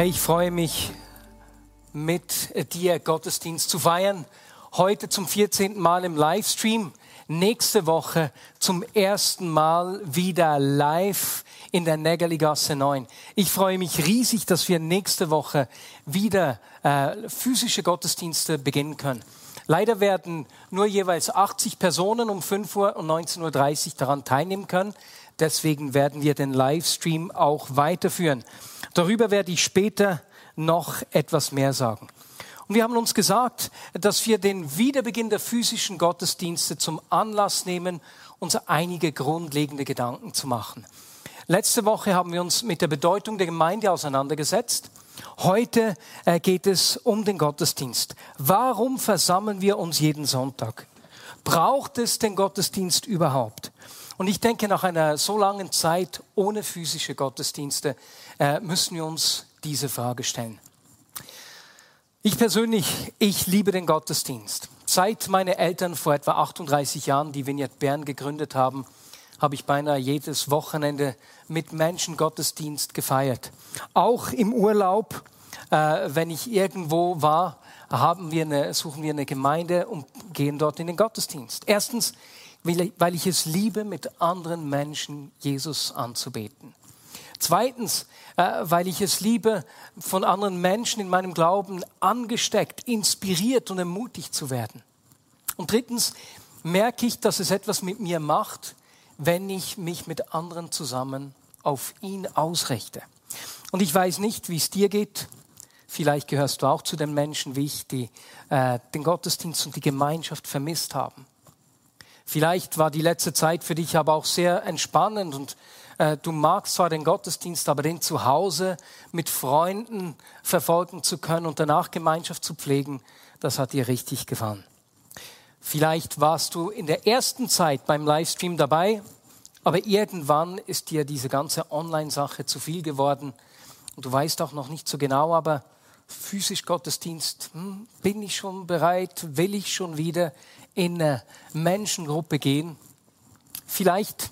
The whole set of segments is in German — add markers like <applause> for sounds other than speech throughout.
Hey, ich freue mich, mit dir Gottesdienst zu feiern. Heute zum 14. Mal im Livestream. Nächste Woche zum ersten Mal wieder live in der Nägerligasse 9. Ich freue mich riesig, dass wir nächste Woche wieder äh, physische Gottesdienste beginnen können. Leider werden nur jeweils 80 Personen um 5 Uhr und 19.30 Uhr daran teilnehmen können. Deswegen werden wir den Livestream auch weiterführen. Darüber werde ich später noch etwas mehr sagen. Und wir haben uns gesagt, dass wir den Wiederbeginn der physischen Gottesdienste zum Anlass nehmen, uns einige grundlegende Gedanken zu machen. Letzte Woche haben wir uns mit der Bedeutung der Gemeinde auseinandergesetzt. Heute äh, geht es um den Gottesdienst. Warum versammeln wir uns jeden Sonntag? Braucht es den Gottesdienst überhaupt? Und ich denke, nach einer so langen Zeit ohne physische Gottesdienste äh, müssen wir uns diese Frage stellen. Ich persönlich, ich liebe den Gottesdienst. Seit meine Eltern vor etwa 38 Jahren die Vignette Bern gegründet haben, habe ich beinahe jedes Wochenende mit Menschen Gottesdienst gefeiert. Auch im Urlaub, äh, wenn ich irgendwo war, wir eine, suchen wir eine Gemeinde und gehen dort in den Gottesdienst. Erstens, weil ich es liebe, mit anderen Menschen Jesus anzubeten. Zweitens, äh, weil ich es liebe, von anderen Menschen in meinem Glauben angesteckt, inspiriert und ermutigt zu werden. Und drittens merke ich, dass es etwas mit mir macht, wenn ich mich mit anderen zusammen auf ihn ausrichte. Und ich weiß nicht, wie es dir geht. Vielleicht gehörst du auch zu den Menschen wie ich, die äh, den Gottesdienst und die Gemeinschaft vermisst haben. Vielleicht war die letzte Zeit für dich aber auch sehr entspannend und äh, du magst zwar den Gottesdienst, aber den zu Hause mit Freunden verfolgen zu können und danach Gemeinschaft zu pflegen, das hat dir richtig gefallen. Vielleicht warst du in der ersten Zeit beim Livestream dabei, aber irgendwann ist dir diese ganze Online-Sache zu viel geworden und du weißt auch noch nicht so genau, aber physisch Gottesdienst, hm, bin ich schon bereit, will ich schon wieder in eine Menschengruppe gehen? Vielleicht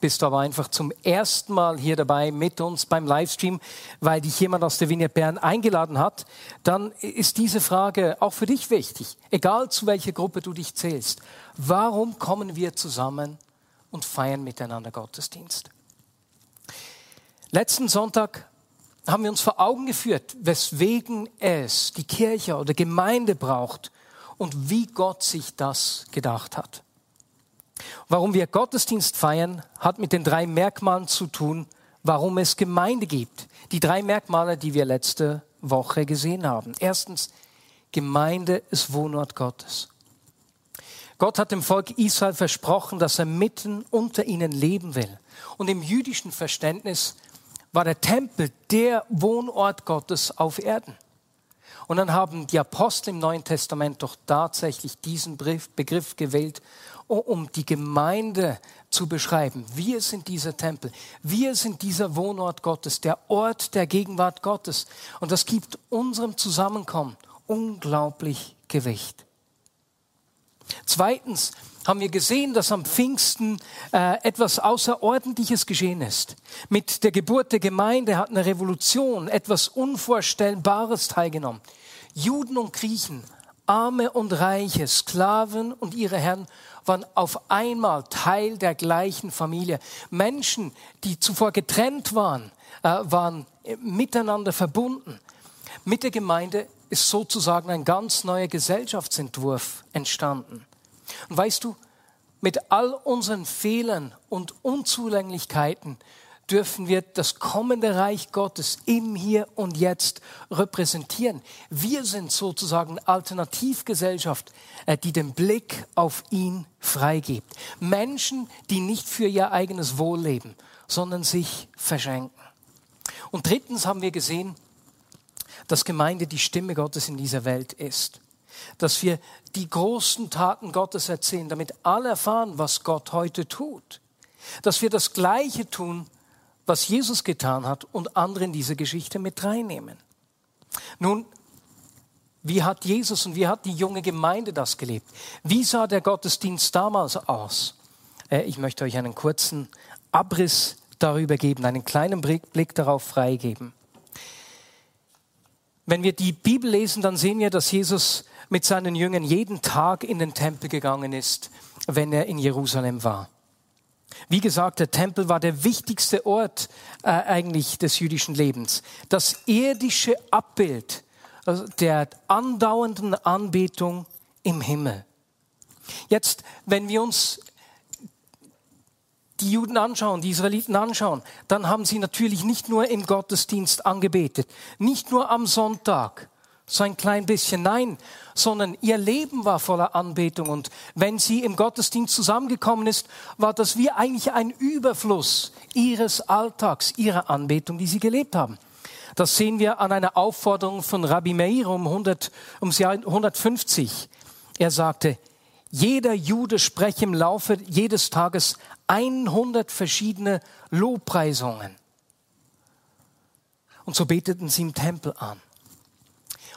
bist du aber einfach zum ersten Mal hier dabei mit uns beim Livestream, weil dich jemand aus der Vignette Bern eingeladen hat, dann ist diese Frage auch für dich wichtig, egal zu welcher Gruppe du dich zählst. Warum kommen wir zusammen und feiern miteinander Gottesdienst? Letzten Sonntag haben wir uns vor Augen geführt, weswegen es die Kirche oder Gemeinde braucht und wie Gott sich das gedacht hat. Warum wir Gottesdienst feiern, hat mit den drei Merkmalen zu tun, warum es Gemeinde gibt. Die drei Merkmale, die wir letzte Woche gesehen haben. Erstens, Gemeinde ist Wohnort Gottes. Gott hat dem Volk Israel versprochen, dass er mitten unter ihnen leben will. Und im jüdischen Verständnis war der Tempel der Wohnort Gottes auf Erden. Und dann haben die Apostel im Neuen Testament doch tatsächlich diesen Begriff gewählt, um die Gemeinde zu beschreiben. Wir sind dieser Tempel. Wir sind dieser Wohnort Gottes, der Ort der Gegenwart Gottes. Und das gibt unserem Zusammenkommen unglaublich Gewicht. Zweitens haben wir gesehen, dass am Pfingsten äh, etwas Außerordentliches geschehen ist. Mit der Geburt der Gemeinde hat eine Revolution, etwas Unvorstellbares teilgenommen. Juden und Griechen, Arme und Reiche, Sklaven und ihre Herren waren auf einmal Teil der gleichen Familie. Menschen, die zuvor getrennt waren, äh, waren miteinander verbunden. Mit der Gemeinde ist sozusagen ein ganz neuer Gesellschaftsentwurf entstanden. Und weißt du, mit all unseren Fehlern und Unzulänglichkeiten dürfen wir das kommende Reich Gottes im Hier und Jetzt repräsentieren. Wir sind sozusagen Alternativgesellschaft, äh, die den Blick auf ihn freigibt. Menschen, die nicht für ihr eigenes Wohl leben, sondern sich verschenken. Und drittens haben wir gesehen, dass Gemeinde die Stimme Gottes in dieser Welt ist. Dass wir die großen Taten Gottes erzählen, damit alle erfahren, was Gott heute tut. Dass wir das Gleiche tun, was Jesus getan hat und andere in diese Geschichte mit reinnehmen. Nun, wie hat Jesus und wie hat die junge Gemeinde das gelebt? Wie sah der Gottesdienst damals aus? Äh, ich möchte euch einen kurzen Abriss darüber geben, einen kleinen Blick darauf freigeben. Wenn wir die Bibel lesen, dann sehen wir, dass Jesus mit seinen Jüngern jeden Tag in den Tempel gegangen ist, wenn er in Jerusalem war. Wie gesagt, der Tempel war der wichtigste Ort äh, eigentlich des jüdischen Lebens. Das irdische Abbild also der andauernden Anbetung im Himmel. Jetzt, wenn wir uns die Juden anschauen, die Israeliten anschauen, dann haben sie natürlich nicht nur im Gottesdienst angebetet, nicht nur am Sonntag, so ein klein bisschen, nein, sondern ihr Leben war voller Anbetung und wenn sie im Gottesdienst zusammengekommen ist, war das wie eigentlich ein Überfluss ihres Alltags, ihrer Anbetung, die sie gelebt haben. Das sehen wir an einer Aufforderung von Rabbi Meir um 100, ums Jahr 150. Er sagte, jeder Jude spreche im Laufe jedes Tages 100 verschiedene Lobpreisungen. Und so beteten sie im Tempel an.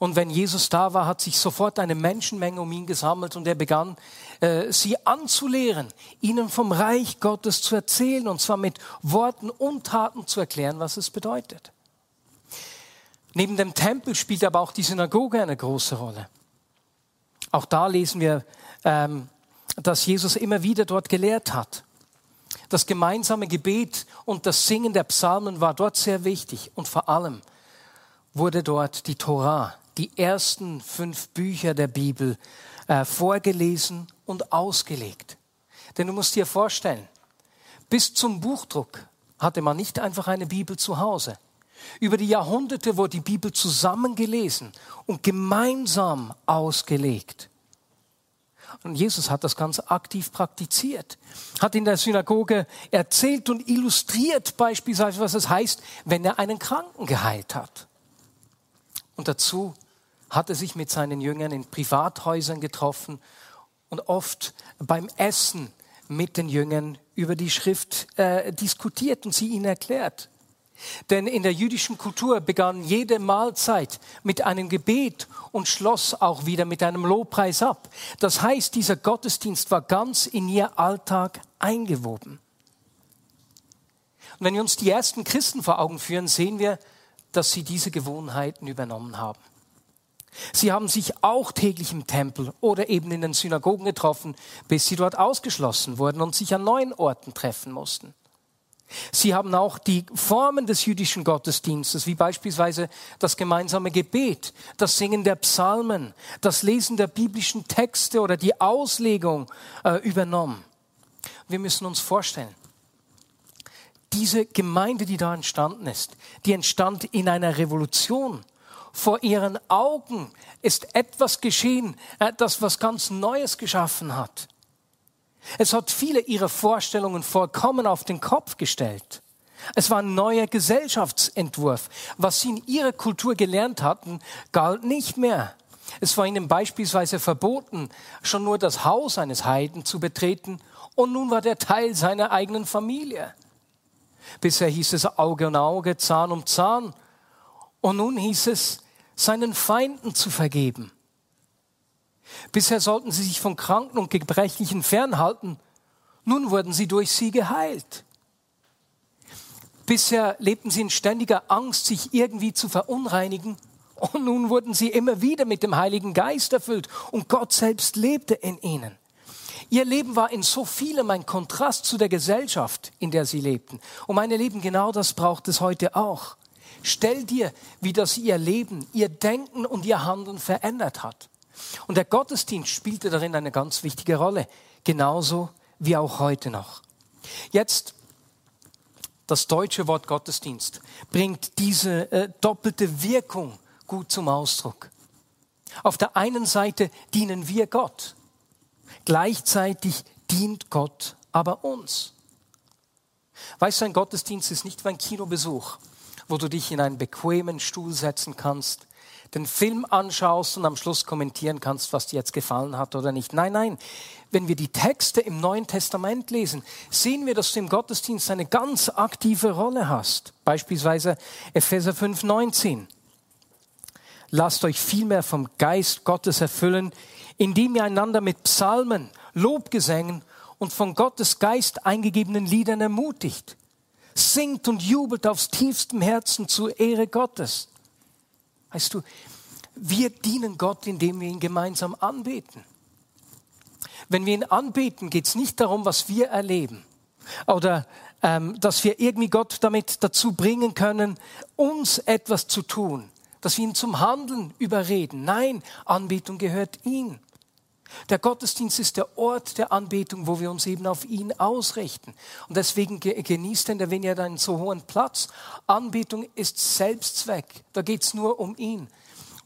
Und wenn Jesus da war, hat sich sofort eine Menschenmenge um ihn gesammelt und er begann, äh, sie anzulehren, ihnen vom Reich Gottes zu erzählen und zwar mit Worten und Taten zu erklären, was es bedeutet. Neben dem Tempel spielt aber auch die Synagoge eine große Rolle. Auch da lesen wir, ähm, dass Jesus immer wieder dort gelehrt hat. Das gemeinsame Gebet und das Singen der Psalmen war dort sehr wichtig und vor allem wurde dort die Torah, die ersten fünf Bücher der Bibel, äh, vorgelesen und ausgelegt. Denn du musst dir vorstellen, bis zum Buchdruck hatte man nicht einfach eine Bibel zu Hause. Über die Jahrhunderte wurde die Bibel zusammengelesen und gemeinsam ausgelegt. Und Jesus hat das ganz aktiv praktiziert, hat in der Synagoge erzählt und illustriert beispielsweise, was es heißt, wenn er einen Kranken geheilt hat. Und dazu hat er sich mit seinen Jüngern in Privathäusern getroffen und oft beim Essen mit den Jüngern über die Schrift äh, diskutiert und sie ihnen erklärt. Denn in der jüdischen Kultur begann jede Mahlzeit mit einem Gebet und schloss auch wieder mit einem Lobpreis ab. Das heißt, dieser Gottesdienst war ganz in ihr Alltag eingewoben. Und wenn wir uns die ersten Christen vor Augen führen, sehen wir, dass sie diese Gewohnheiten übernommen haben. Sie haben sich auch täglich im Tempel oder eben in den Synagogen getroffen, bis sie dort ausgeschlossen wurden und sich an neuen Orten treffen mussten. Sie haben auch die Formen des jüdischen Gottesdienstes, wie beispielsweise das gemeinsame Gebet, das Singen der Psalmen, das Lesen der biblischen Texte oder die Auslegung äh, übernommen. Wir müssen uns vorstellen, diese Gemeinde, die da entstanden ist, die entstand in einer Revolution. Vor ihren Augen ist etwas geschehen, äh, das was ganz Neues geschaffen hat. Es hat viele ihrer Vorstellungen vollkommen auf den Kopf gestellt. Es war ein neuer Gesellschaftsentwurf. Was sie in ihrer Kultur gelernt hatten, galt nicht mehr. Es war ihnen beispielsweise verboten, schon nur das Haus eines Heiden zu betreten, und nun war der Teil seiner eigenen Familie. Bisher hieß es Auge um Auge, Zahn um Zahn, und nun hieß es, seinen Feinden zu vergeben. Bisher sollten sie sich von Kranken und Gebrechlichen fernhalten. Nun wurden sie durch sie geheilt. Bisher lebten sie in ständiger Angst, sich irgendwie zu verunreinigen. Und nun wurden sie immer wieder mit dem Heiligen Geist erfüllt und Gott selbst lebte in ihnen. Ihr Leben war in so vielem ein Kontrast zu der Gesellschaft, in der sie lebten. Und meine Lieben, genau das braucht es heute auch. Stell dir, wie das ihr Leben, ihr Denken und ihr Handeln verändert hat. Und der Gottesdienst spielte darin eine ganz wichtige Rolle, genauso wie auch heute noch. Jetzt das deutsche Wort Gottesdienst bringt diese äh, doppelte Wirkung gut zum Ausdruck. Auf der einen Seite dienen wir Gott, gleichzeitig dient Gott aber uns. Weißt du, ein Gottesdienst ist nicht wie ein Kinobesuch, wo du dich in einen bequemen Stuhl setzen kannst, den Film anschaust und am Schluss kommentieren kannst, was dir jetzt gefallen hat oder nicht. Nein, nein. Wenn wir die Texte im Neuen Testament lesen, sehen wir, dass du im Gottesdienst eine ganz aktive Rolle hast. Beispielsweise Epheser 5, 19. Lasst euch vielmehr vom Geist Gottes erfüllen, indem ihr einander mit Psalmen, Lobgesängen und von Gottes Geist eingegebenen Liedern ermutigt. Singt und jubelt aufs tiefstem Herzen zur Ehre Gottes. Weißt du, wir dienen Gott, indem wir ihn gemeinsam anbeten. Wenn wir ihn anbeten, geht es nicht darum, was wir erleben oder ähm, dass wir irgendwie Gott damit dazu bringen können, uns etwas zu tun, dass wir ihn zum Handeln überreden. Nein, Anbetung gehört ihm. Der Gottesdienst ist der Ort der Anbetung, wo wir uns eben auf ihn ausrichten. Und deswegen genießt denn der Vineyard einen so hohen Platz. Anbetung ist Selbstzweck. Da geht es nur um ihn.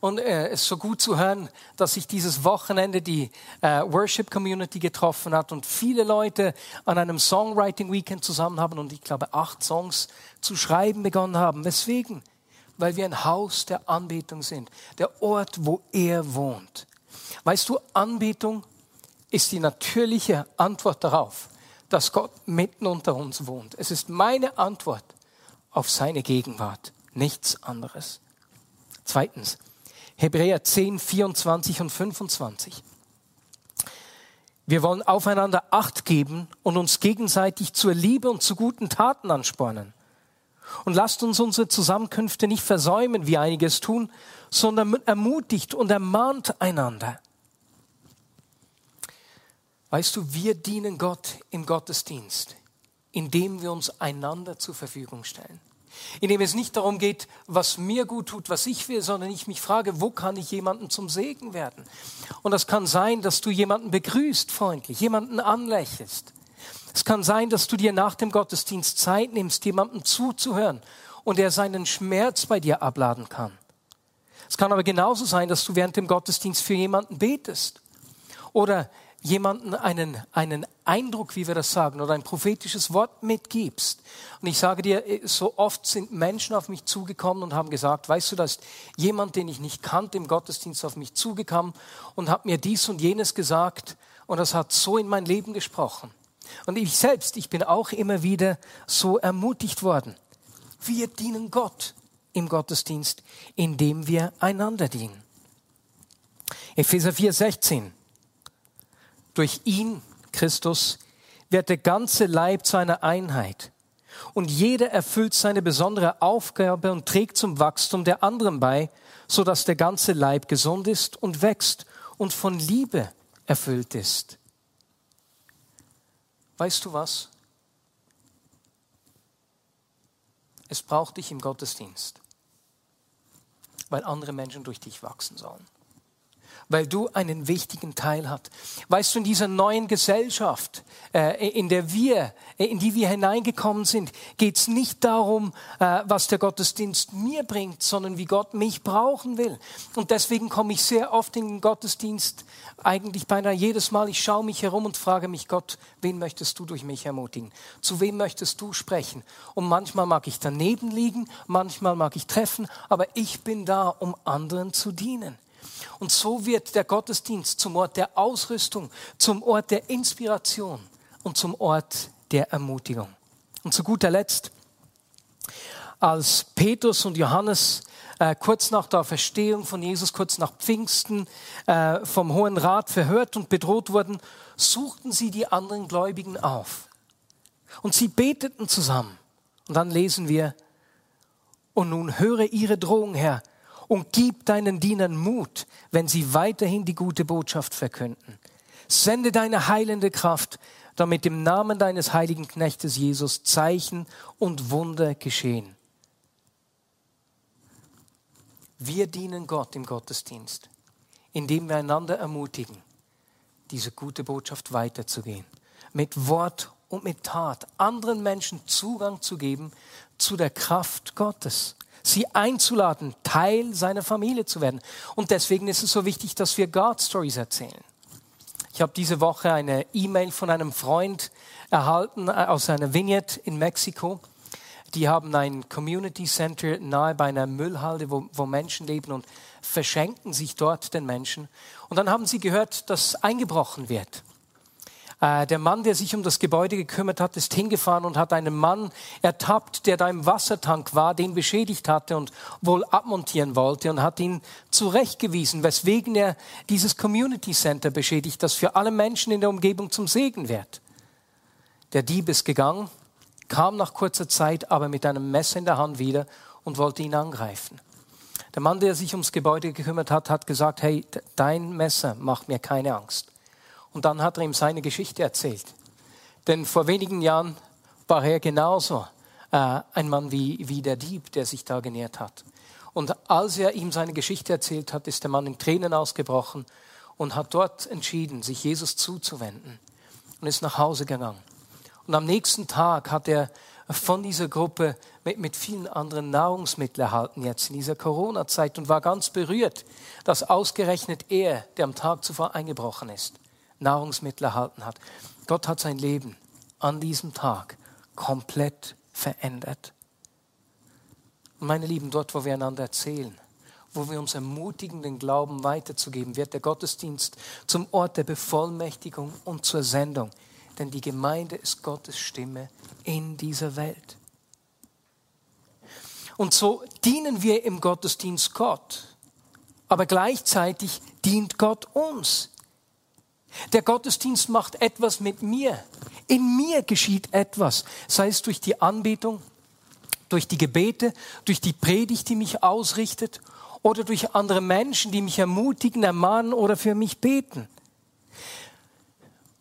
Und äh, es ist so gut zu hören, dass sich dieses Wochenende die äh, Worship Community getroffen hat und viele Leute an einem Songwriting Weekend zusammen haben und ich glaube acht Songs zu schreiben begonnen haben. Weswegen? Weil wir ein Haus der Anbetung sind, der Ort, wo er wohnt. Weißt du, Anbetung ist die natürliche Antwort darauf, dass Gott mitten unter uns wohnt. Es ist meine Antwort auf seine Gegenwart, nichts anderes. Zweitens, Hebräer 10, 24 und 25. Wir wollen aufeinander Acht geben und uns gegenseitig zur Liebe und zu guten Taten anspornen. Und lasst uns unsere Zusammenkünfte nicht versäumen, wie einiges tun, sondern ermutigt und ermahnt einander. Weißt du, wir dienen Gott im Gottesdienst, indem wir uns einander zur Verfügung stellen. Indem es nicht darum geht, was mir gut tut, was ich will, sondern ich mich frage, wo kann ich jemanden zum Segen werden? Und das kann sein, dass du jemanden begrüßt freundlich, jemanden anlächelst. Es kann sein, dass du dir nach dem Gottesdienst Zeit nimmst, jemandem zuzuhören und er seinen Schmerz bei dir abladen kann. Es kann aber genauso sein, dass du während dem Gottesdienst für jemanden betest oder jemanden einen, einen Eindruck, wie wir das sagen, oder ein prophetisches Wort mitgibst. Und ich sage dir, so oft sind Menschen auf mich zugekommen und haben gesagt, weißt du, da ist jemand, den ich nicht kannte, im Gottesdienst auf mich zugekommen und hat mir dies und jenes gesagt und das hat so in mein Leben gesprochen. Und ich selbst, ich bin auch immer wieder so ermutigt worden. Wir dienen Gott im Gottesdienst, indem wir einander dienen. Epheser 4, 16. Durch ihn, Christus, wird der ganze Leib zu einer Einheit. Und jeder erfüllt seine besondere Aufgabe und trägt zum Wachstum der anderen bei, so dass der ganze Leib gesund ist und wächst und von Liebe erfüllt ist. Weißt du was? Es braucht dich im Gottesdienst, weil andere Menschen durch dich wachsen sollen weil du einen wichtigen Teil hast. Weißt du, in dieser neuen Gesellschaft, äh, in der wir, äh, in die wir hineingekommen sind, geht es nicht darum, äh, was der Gottesdienst mir bringt, sondern wie Gott mich brauchen will. Und deswegen komme ich sehr oft in den Gottesdienst, eigentlich beinahe jedes Mal, ich schaue mich herum und frage mich, Gott, wen möchtest du durch mich ermutigen? Zu wem möchtest du sprechen? Und manchmal mag ich daneben liegen, manchmal mag ich treffen, aber ich bin da, um anderen zu dienen. Und so wird der Gottesdienst zum Ort der Ausrüstung, zum Ort der Inspiration und zum Ort der Ermutigung. Und zu guter Letzt, als Petrus und Johannes äh, kurz nach der Verstehung von Jesus, kurz nach Pfingsten äh, vom Hohen Rat verhört und bedroht wurden, suchten sie die anderen Gläubigen auf. Und sie beteten zusammen. Und dann lesen wir, und nun höre ihre Drohung, Herr, und gib deinen Dienern Mut, wenn sie weiterhin die gute Botschaft verkünden. Sende deine heilende Kraft, damit im Namen deines heiligen Knechtes Jesus Zeichen und Wunder geschehen. Wir dienen Gott im Gottesdienst, indem wir einander ermutigen, diese gute Botschaft weiterzugehen. Mit Wort und mit Tat anderen Menschen Zugang zu geben zu der Kraft Gottes sie einzuladen, Teil seiner Familie zu werden. Und deswegen ist es so wichtig, dass wir God Stories erzählen. Ich habe diese Woche eine E-Mail von einem Freund erhalten äh, aus einer Vignette in Mexiko, die haben ein Community Center nahe bei einer Müllhalde, wo, wo Menschen leben und verschenken sich dort den Menschen. Und dann haben sie gehört, dass eingebrochen wird. Äh, der Mann, der sich um das Gebäude gekümmert hat, ist hingefahren und hat einen Mann ertappt, der da im Wassertank war, den beschädigt hatte und wohl abmontieren wollte und hat ihn zurechtgewiesen, weswegen er dieses Community Center beschädigt, das für alle Menschen in der Umgebung zum Segen wird. Der Dieb ist gegangen, kam nach kurzer Zeit aber mit einem Messer in der Hand wieder und wollte ihn angreifen. Der Mann, der sich ums Gebäude gekümmert hat, hat gesagt, hey, dein Messer macht mir keine Angst. Und dann hat er ihm seine Geschichte erzählt. Denn vor wenigen Jahren war er genauso äh, ein Mann wie, wie der Dieb, der sich da genährt hat. Und als er ihm seine Geschichte erzählt hat, ist der Mann in Tränen ausgebrochen und hat dort entschieden, sich Jesus zuzuwenden und ist nach Hause gegangen. Und am nächsten Tag hat er von dieser Gruppe mit, mit vielen anderen Nahrungsmitteln erhalten jetzt in dieser Corona-Zeit und war ganz berührt, dass ausgerechnet er, der am Tag zuvor eingebrochen ist, Nahrungsmittel erhalten hat. Gott hat sein Leben an diesem Tag komplett verändert. Und meine Lieben, dort, wo wir einander erzählen, wo wir uns ermutigen, den Glauben weiterzugeben, wird der Gottesdienst zum Ort der Bevollmächtigung und zur Sendung. Denn die Gemeinde ist Gottes Stimme in dieser Welt. Und so dienen wir im Gottesdienst Gott, aber gleichzeitig dient Gott uns. Der Gottesdienst macht etwas mit mir. In mir geschieht etwas, sei es durch die Anbetung, durch die Gebete, durch die Predigt, die mich ausrichtet oder durch andere Menschen, die mich ermutigen, ermahnen oder für mich beten.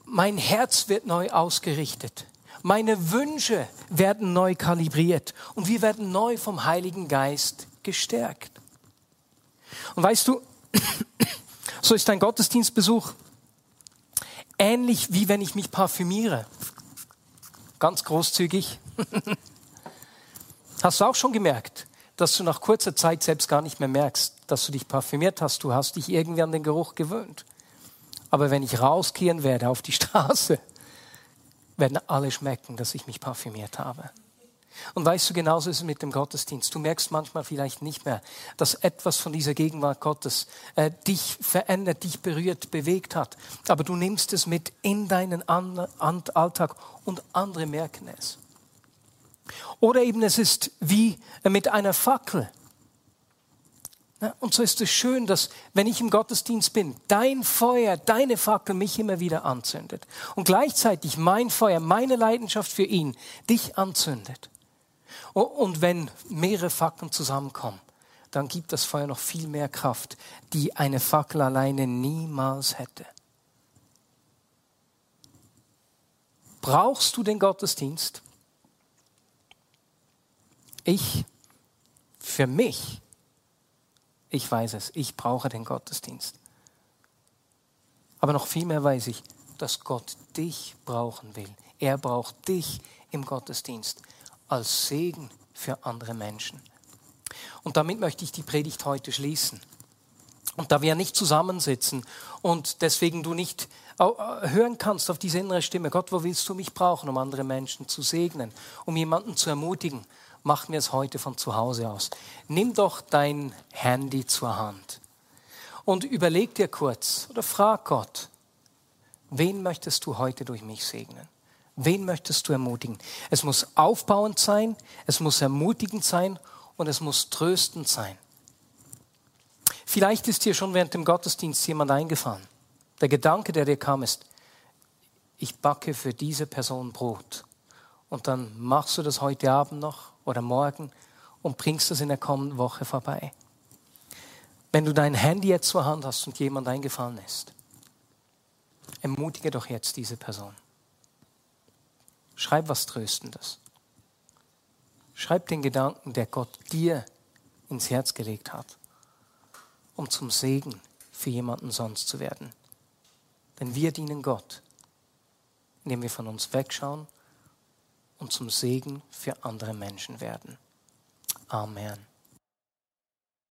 Mein Herz wird neu ausgerichtet. Meine Wünsche werden neu kalibriert und wir werden neu vom Heiligen Geist gestärkt. Und weißt du, <clears throat> so ist ein Gottesdienstbesuch ähnlich wie wenn ich mich parfümiere. Ganz großzügig. <laughs> hast du auch schon gemerkt, dass du nach kurzer Zeit selbst gar nicht mehr merkst, dass du dich parfümiert hast. Du hast dich irgendwie an den Geruch gewöhnt. Aber wenn ich rauskehren werde auf die <laughs> Straße, werden alle schmecken, dass ich mich parfümiert habe. Und weißt du, genauso ist es mit dem Gottesdienst. Du merkst manchmal vielleicht nicht mehr, dass etwas von dieser Gegenwart Gottes äh, dich verändert, dich berührt, bewegt hat. Aber du nimmst es mit in deinen An An Alltag und andere merken es. Oder eben es ist wie mit einer Fackel. Und so ist es schön, dass, wenn ich im Gottesdienst bin, dein Feuer, deine Fackel mich immer wieder anzündet. Und gleichzeitig mein Feuer, meine Leidenschaft für ihn dich anzündet. Und wenn mehrere Fackeln zusammenkommen, dann gibt das Feuer noch viel mehr Kraft, die eine Fackel alleine niemals hätte. Brauchst du den Gottesdienst? Ich, für mich, ich weiß es, ich brauche den Gottesdienst. Aber noch viel mehr weiß ich, dass Gott dich brauchen will. Er braucht dich im Gottesdienst als Segen für andere Menschen. Und damit möchte ich die Predigt heute schließen. Und da wir nicht zusammensitzen und deswegen du nicht hören kannst auf diese innere Stimme, Gott, wo willst du mich brauchen, um andere Menschen zu segnen, um jemanden zu ermutigen, machen wir es heute von zu Hause aus. Nimm doch dein Handy zur Hand und überleg dir kurz oder frag Gott, wen möchtest du heute durch mich segnen? Wen möchtest du ermutigen? Es muss aufbauend sein, es muss ermutigend sein und es muss tröstend sein. Vielleicht ist dir schon während dem Gottesdienst jemand eingefallen. Der Gedanke, der dir kam, ist, ich backe für diese Person Brot. Und dann machst du das heute Abend noch oder morgen und bringst es in der kommenden Woche vorbei. Wenn du dein Handy jetzt zur Hand hast und jemand eingefallen ist, ermutige doch jetzt diese Person. Schreib was Tröstendes. Schreib den Gedanken, der Gott dir ins Herz gelegt hat, um zum Segen für jemanden sonst zu werden. Denn wir dienen Gott, indem wir von uns wegschauen und zum Segen für andere Menschen werden. Amen.